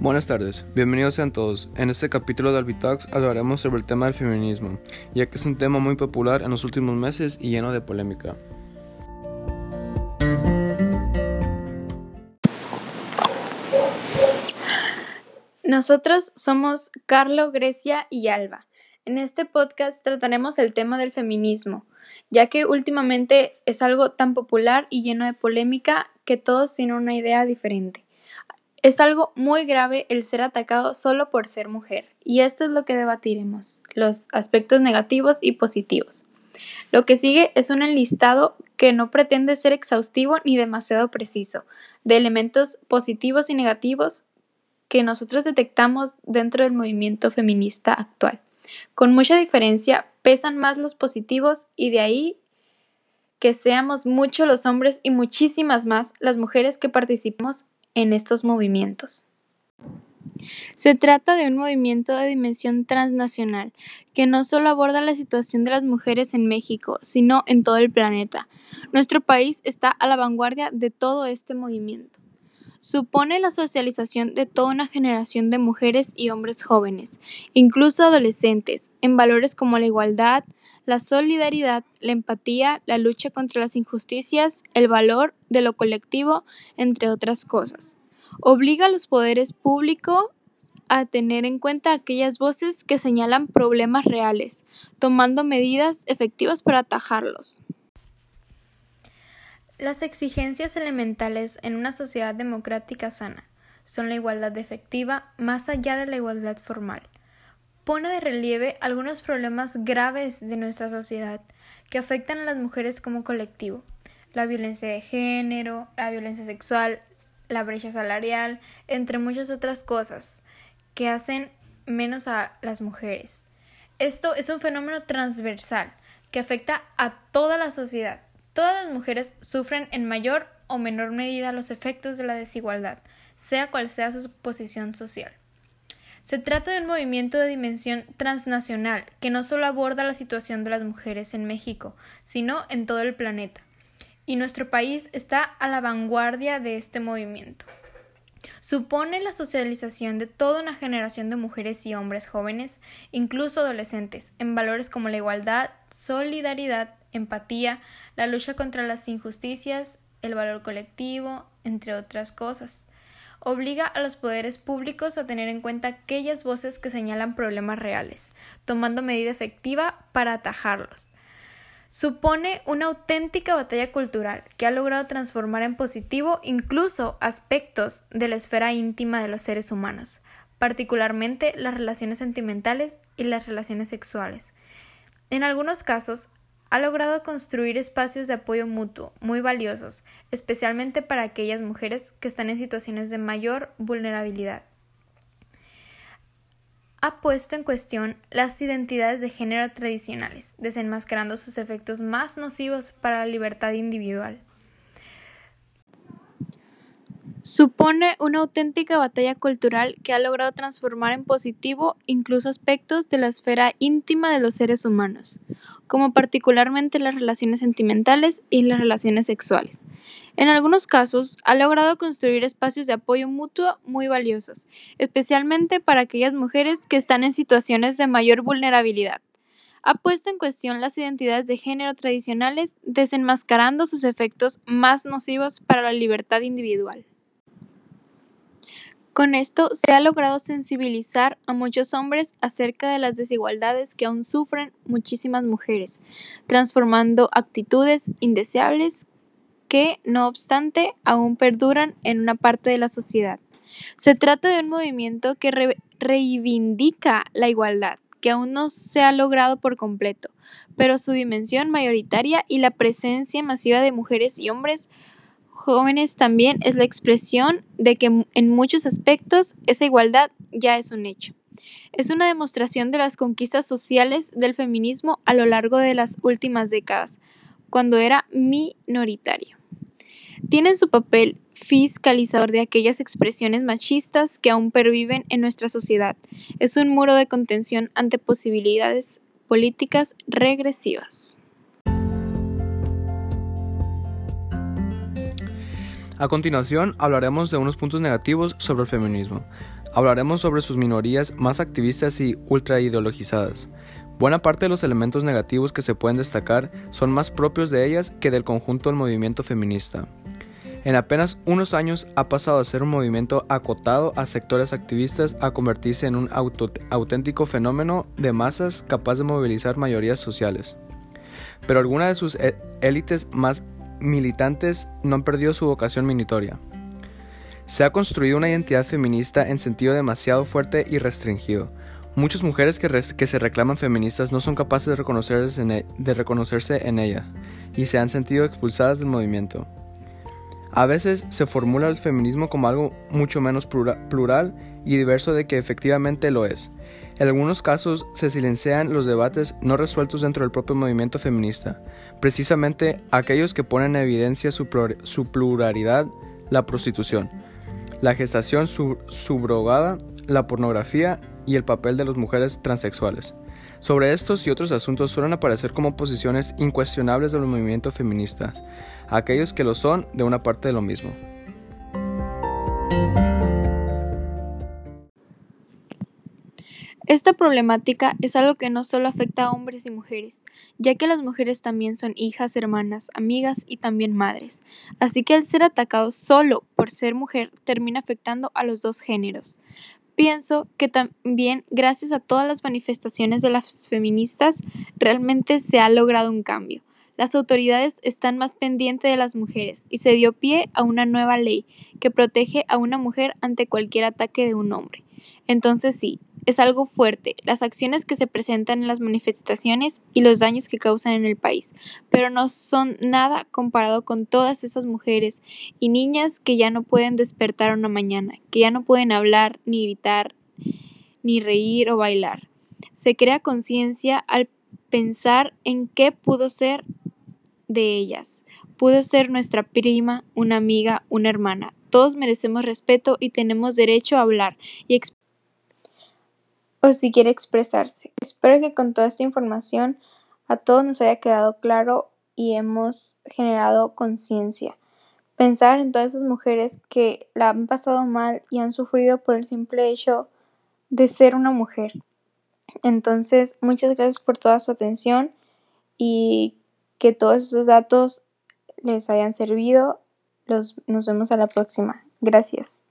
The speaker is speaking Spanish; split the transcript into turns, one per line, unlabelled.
Buenas tardes, bienvenidos sean todos. En este capítulo de Albitox hablaremos sobre el tema del feminismo, ya que es un tema muy popular en los últimos meses y lleno de polémica.
Nosotros somos Carlo, Grecia y Alba. En este podcast trataremos el tema del feminismo, ya que últimamente es algo tan popular y lleno de polémica que todos tienen una idea diferente. Es algo muy grave el ser atacado solo por ser mujer, y esto es lo que debatiremos, los aspectos negativos y positivos. Lo que sigue es un enlistado que no pretende ser exhaustivo ni demasiado preciso, de elementos positivos y negativos que nosotros detectamos dentro del movimiento feminista actual. Con mucha diferencia, pesan más los positivos y de ahí que seamos muchos los hombres y muchísimas más las mujeres que participamos en estos movimientos. Se trata de un movimiento de dimensión transnacional que no solo aborda la situación de las mujeres en México, sino en todo el planeta. Nuestro país está a la vanguardia de todo este movimiento. Supone la socialización de toda una generación de mujeres y hombres jóvenes, incluso adolescentes, en valores como la igualdad, la solidaridad, la empatía, la lucha contra las injusticias, el valor de lo colectivo, entre otras cosas. Obliga a los poderes públicos a tener en cuenta aquellas voces que señalan problemas reales, tomando medidas efectivas para atajarlos. Las exigencias elementales en una sociedad democrática sana son la igualdad efectiva más allá de la igualdad formal, pone de relieve algunos problemas graves de nuestra sociedad que afectan a las mujeres como colectivo. La violencia de género, la violencia sexual, la brecha salarial, entre muchas otras cosas que hacen menos a las mujeres. Esto es un fenómeno transversal que afecta a toda la sociedad. Todas las mujeres sufren en mayor o menor medida los efectos de la desigualdad, sea cual sea su posición social. Se trata de un movimiento de dimensión transnacional que no solo aborda la situación de las mujeres en México, sino en todo el planeta. Y nuestro país está a la vanguardia de este movimiento. Supone la socialización de toda una generación de mujeres y hombres jóvenes, incluso adolescentes, en valores como la igualdad, solidaridad, empatía, la lucha contra las injusticias, el valor colectivo, entre otras cosas obliga a los poderes públicos a tener en cuenta aquellas voces que señalan problemas reales, tomando medida efectiva para atajarlos. Supone una auténtica batalla cultural que ha logrado transformar en positivo incluso aspectos de la esfera íntima de los seres humanos, particularmente las relaciones sentimentales y las relaciones sexuales. En algunos casos, ha logrado construir espacios de apoyo mutuo muy valiosos, especialmente para aquellas mujeres que están en situaciones de mayor vulnerabilidad. Ha puesto en cuestión las identidades de género tradicionales, desenmascarando sus efectos más nocivos para la libertad individual. Supone una auténtica batalla cultural que ha logrado transformar en positivo incluso aspectos de la esfera íntima de los seres humanos, como particularmente las relaciones sentimentales y las relaciones sexuales. En algunos casos, ha logrado construir espacios de apoyo mutuo muy valiosos, especialmente para aquellas mujeres que están en situaciones de mayor vulnerabilidad. Ha puesto en cuestión las identidades de género tradicionales, desenmascarando sus efectos más nocivos para la libertad individual. Con esto se ha logrado sensibilizar a muchos hombres acerca de las desigualdades que aún sufren muchísimas mujeres, transformando actitudes indeseables que, no obstante, aún perduran en una parte de la sociedad. Se trata de un movimiento que reivindica la igualdad, que aún no se ha logrado por completo, pero su dimensión mayoritaria y la presencia masiva de mujeres y hombres jóvenes también es la expresión de que en muchos aspectos esa igualdad ya es un hecho. Es una demostración de las conquistas sociales del feminismo a lo largo de las últimas décadas, cuando era minoritario. Tienen su papel fiscalizador de aquellas expresiones machistas que aún perviven en nuestra sociedad. Es un muro de contención ante posibilidades políticas regresivas.
A continuación hablaremos de unos puntos negativos sobre el feminismo. Hablaremos sobre sus minorías más activistas y ultraideologizadas. Buena parte de los elementos negativos que se pueden destacar son más propios de ellas que del conjunto del movimiento feminista. En apenas unos años ha pasado de ser un movimiento acotado a sectores activistas a convertirse en un auténtico fenómeno de masas capaz de movilizar mayorías sociales. Pero algunas de sus e-, élites más militantes no han perdido su vocación minitoria. Se ha construido una identidad feminista en sentido demasiado fuerte y restringido, Muchas mujeres que, se reclaman feministas no son capaces de reconocerse, en, e, de reconocerse en ella y se han sentido expulsadas del movimiento. A veces se formula el feminismo como algo mucho menos plural y diverso de que efectivamente lo es. En algunos casos se silencian los debates no resueltos dentro del propio movimiento feminista, precisamente aquellos que ponen en evidencia su, pluralidad, la prostitución, la gestación subrogada, la pornografía y el papel de las mujeres transexuales. Sobre estos y otros asuntos suelen aparecer como posiciones incuestionables de los movimientos feministas, aquellos que lo son de una parte de lo mismo.
Esta problemática es algo que no solo afecta a hombres y mujeres, ya que las mujeres también son hijas, hermanas, amigas y también madres. Así que el ser atacado solo por ser mujer termina afectando a los dos géneros. Pienso que también gracias a todas las manifestaciones de las feministas realmente se ha logrado un cambio. Las autoridades están más pendientes de las mujeres y se dio pie a una nueva ley que protege a una mujer ante cualquier ataque de un hombre. Entonces sí, es algo fuerte las acciones que se presentan en las manifestaciones y los daños que causan en el país, pero no son nada comparado con todas esas mujeres y niñas que ya no pueden despertar una mañana, que ya no pueden hablar, ni gritar, ni reír o bailar. Se crea conciencia al pensar en qué pudo ser de ellas. Pudo ser nuestra prima, una amiga, una hermana. Todos merecemos respeto y tenemos derecho a hablar y o si quiere expresarse. Espero que con toda esta información a todos nos haya quedado claro y hemos generado conciencia. Pensar en todas esas mujeres que la han pasado mal y han sufrido por el simple hecho de ser una mujer. Entonces, muchas gracias por toda su atención y que todos esos datos les hayan servido. Los, nos vemos a la próxima. Gracias.